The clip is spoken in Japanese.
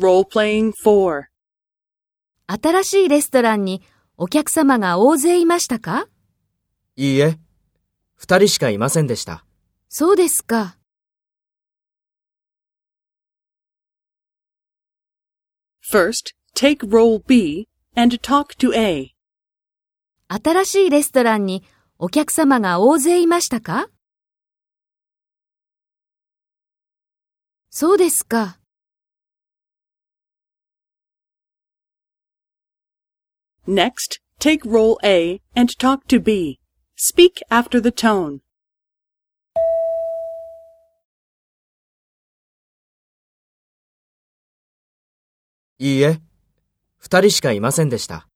Role-playing 4. 新しいレストランにお客様が大勢いましたか？いいえ、二人しかいませんでした。そうですか。First, take role B and talk to A. 新しいレストランにお客様が大勢いましたか？そうですか。Next, take role A and talk to B. Speak after the tone. いいえ、二人しかいませんでした。